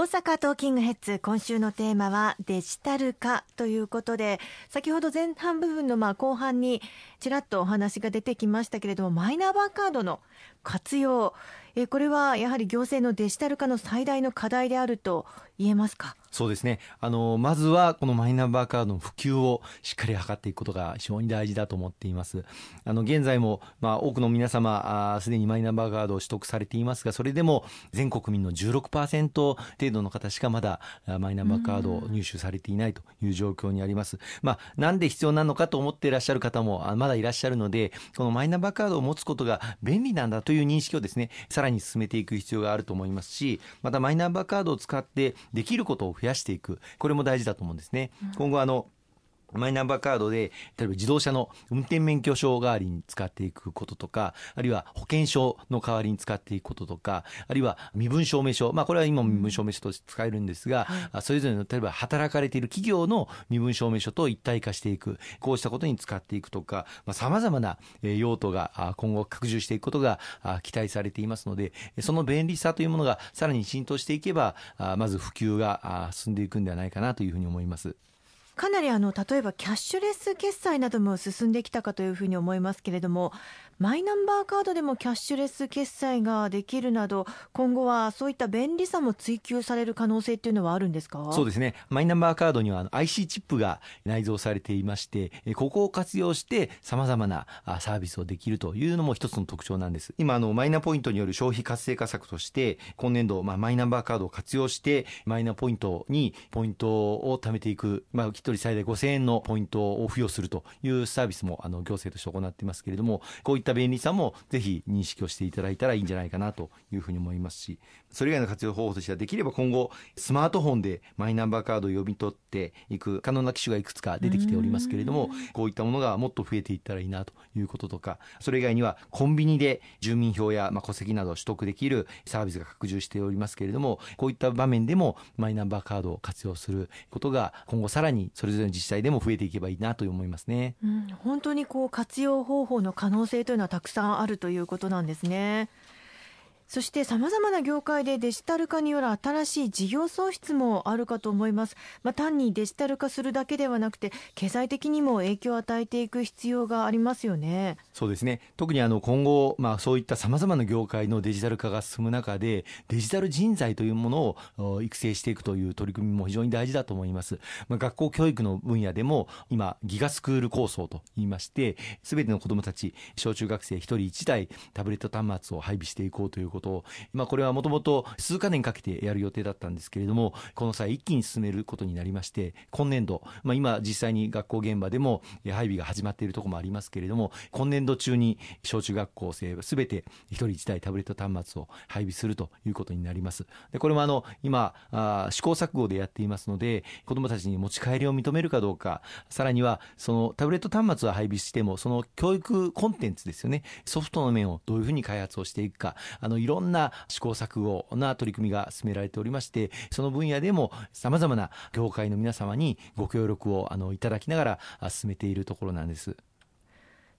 大阪トーキングヘッズ今週のテーマはデジタル化ということで先ほど前半部分のまあ後半にちらっとお話が出てきましたけれどもマイナンバーカードの活用。えこれはやはり行政のデジタル化の最大の課題であると言えますか？そうですね。あのまずはこのマイナンバーカードの普及をしっかり図っていくことが非常に大事だと思っています。あの現在も、まあ、多くの皆様すでにマイナンバーカードを取得されていますがそれでも全国民の16%程度の方しかまだマイナンバーカードを入手されていないという状況にあります、まあ、なんで必要なのかと思っていらっしゃる方もまだいらっしゃるのでこのマイナンバーカードを持つことが便利なんだという認識をですねさらに進めていく必要があると思いますしまたマイナンバーカードを使ってできることを増やしていくこれも大事だと思うんですね。今後あのマイナンバーカードで、例えば自動車の運転免許証代わりに使っていくこととか、あるいは保険証の代わりに使っていくこととか、あるいは身分証明書、まあこれは今も身分証明書として使えるんですが、はい、それぞれの例えば働かれている企業の身分証明書と一体化していく、こうしたことに使っていくとか、まあ様々な用途が今後拡充していくことが期待されていますので、その便利さというものがさらに浸透していけば、まず普及が進んでいくんではないかなというふうに思います。かなりあの例えばキャッシュレス決済なども進んできたかというふうに思いますけれどもマイナンバーカードでもキャッシュレス決済ができるなど今後はそういった便利さも追求される可能性っていうのはあるんですか？そうですね。マイナンバーカードには IC チップが内蔵されていましてここを活用してさまざまなサービスをできるというのも一つの特徴なんです。今あのマイナポイントによる消費活性化策として今年度、まあ、マイナンバーカードを活用してマイナポイントにポイントを貯めていく、まあ、1人最大5000円のポイントを付与するというサービスもあの行政として行っていますけれどもこういった便利さもぜひ認識をしていただいたらいいんじゃないかなというふうに思いますしそれ以外の活用方法としてはできれば今後スマートフォンでマイナンバーカードを読み取っていく可能な機種がいくつか出てきておりますけれどもこういったものがもっと増えていったらいいなということとかそれ以外にはコンビニで住民票やまあ戸籍などを取得できるサービスが拡充しておりますけれどもこういった場面でもマイナンバーカードを活用することが今後さらにそれぞれの自治体でも増えていけばいいなと思いますね、うん、本当にこう活用方法の可能性というのはたくさんあるということなんですね。そしてさまざまな業界でデジタル化による新しい事業創出もあるかと思います、まあ、単にデジタル化するだけではなくて経済的にも影響を与えていく必要がありますよね。そうですね。特にあの今後、まあ、そういったさまざまな業界のデジタル化が進む中でデジタル人材というものを育成していくという取り組みも非常に大事だと思います、まあ、学校教育の分野でも今ギガスクール構想といいましてすべての子どもたち小中学生1人1台タブレット端末を配備していこうということことを、まあ、これはもともと数か年かけてやる予定だったんですけれども、この際一気に進めることになりまして、今年度、まあ、今実際に学校現場でも配備が始まっているところもありますけれども、今年度中に小中学校生すべて一人一台タブレット端末を配備するということになります。でこれもあの今あ試行錯誤でやっていますので、子どもたちに持ち帰りを認めるかどうか、さらにはそのタブレット端末は配備しても、その教育コンテンツですよね、ソフトの面をどういうふうに開発をしていくか、あのいろんな試行錯誤な取り組みが進められておりまして、その分野でもさまざまな業界の皆様にご協力をあのいただきながら進めているところなんです。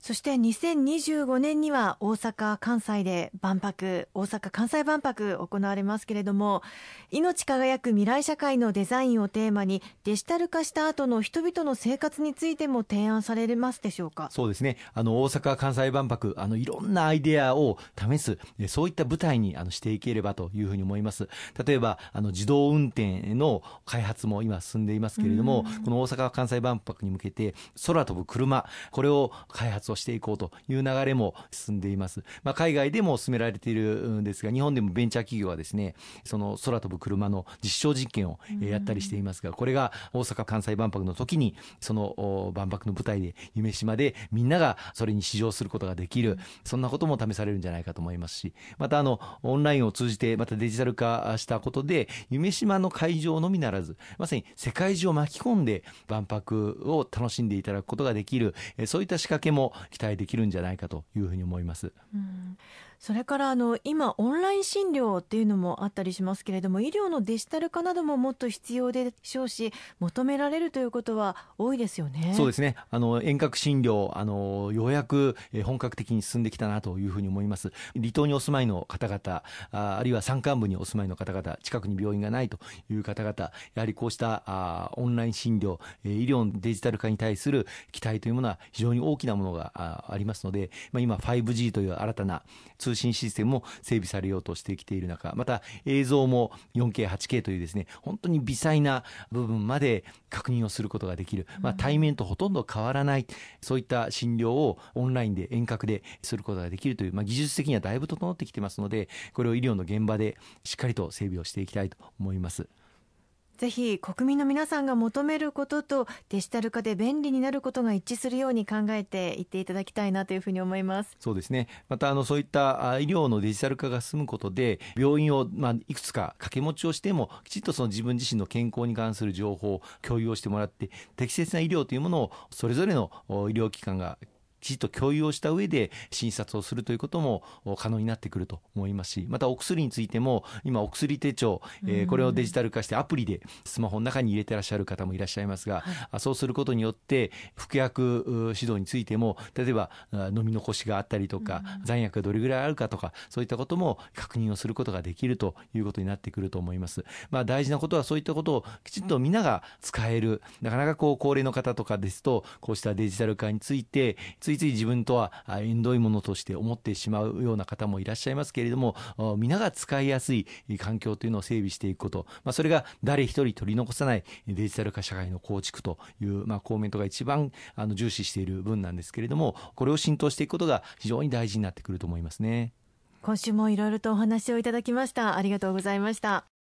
そして2025年には大阪・関西で万博、大阪・関西万博行われますけれども、命輝く未来社会のデザインをテーマにデジタル化した後の人々の生活についても提案されますでしょうか？そうですね。あの大阪・関西万博、あのいろんなアイデアを試す、そういった舞台にあのしていければというふうに思います。例えばあの自動運転の開発も今進んでいますけれども、この大阪・関西万博に向けて空飛ぶ車、これを開発をしていこうという流れも進んでいます。まあ、海外でも進められているんですが、日本でもベンチャー企業はですね、その空飛ぶ車の実証実験をやったりしていますが、これが大阪・関西万博の時に、その万博の舞台で、夢島でみんながそれに試乗することができる、そんなことも試されるんじゃないかと思いますし、またあの、オンラインを通じて、またデジタル化したことで、夢島の会場のみならず、まさに世界中を巻き込んで万博を楽しんでいただくことができる、そういった仕掛けも期待できるんじゃないかというふうに思います。うんそれからあの今オンライン診療っていうのもあったりしますけれども医療のデジタル化などももっと必要でしょうし求められるということは多いですよね。そうですねあの遠隔診療あのようやく本格的に進んできたなというふうに思います離島にお住まいの方々ああるいは山間部にお住まいの方々近くに病院がないという方々やはりこうしたあオンライン診療医療のデジタル化に対する期待というものは非常に大きなものがありますので、まあ、今 5G という新たな通信システムも整備されようとしてきている中また映像も 4K、8K というですね本当に微細な部分まで確認をすることができる、まあ、対面とほとんど変わらないそういった診療をオンラインで遠隔ですることができるという、まあ、技術的にはだいぶ整ってきてますのでこれを医療の現場でしっかりと整備をしていきたいと思います。ぜひ国民の皆さんが求めることとデジタル化で便利になることが一致するように考えていっていただきたいなというふうに思います。そうですね。またあのそういった医療のデジタル化が進むことで病院を、まあ、いくつか掛け持ちをしてもきちっとその自分自身の健康に関する情報を共有をしてもらって適切な医療というものをそれぞれの医療機関がきちっと共有をした上で診察をするということも可能になってくると思いますしまたお薬についても今お薬手帳、えー、これをデジタル化してアプリでスマホの中に入れてらっしゃる方もいらっしゃいますが、はい、そうすることによって服薬指導についても例えば飲み残しがあったりとか残薬がどれぐらいあるかとかそういったことも確認をすることができるということになってくると思います。まあ、大事なことはそういったことをきちっと皆が使えるなかなかこう高齢の方とかですとこうしたデジタル化についてついつい自分とは縁遠いものとして思ってしまうような方もいらっしゃいますけれども皆が使いやすい環境というのを整備していくこと、まあ、それが誰一人取り残さないデジタル化社会の構築という、まあ、公明党が一番あの重視している分なんですけれどもこれを浸透していくことが非常に大事になってくると思いますね。今週もいろいろとお話をいただきました。ありがとうございました。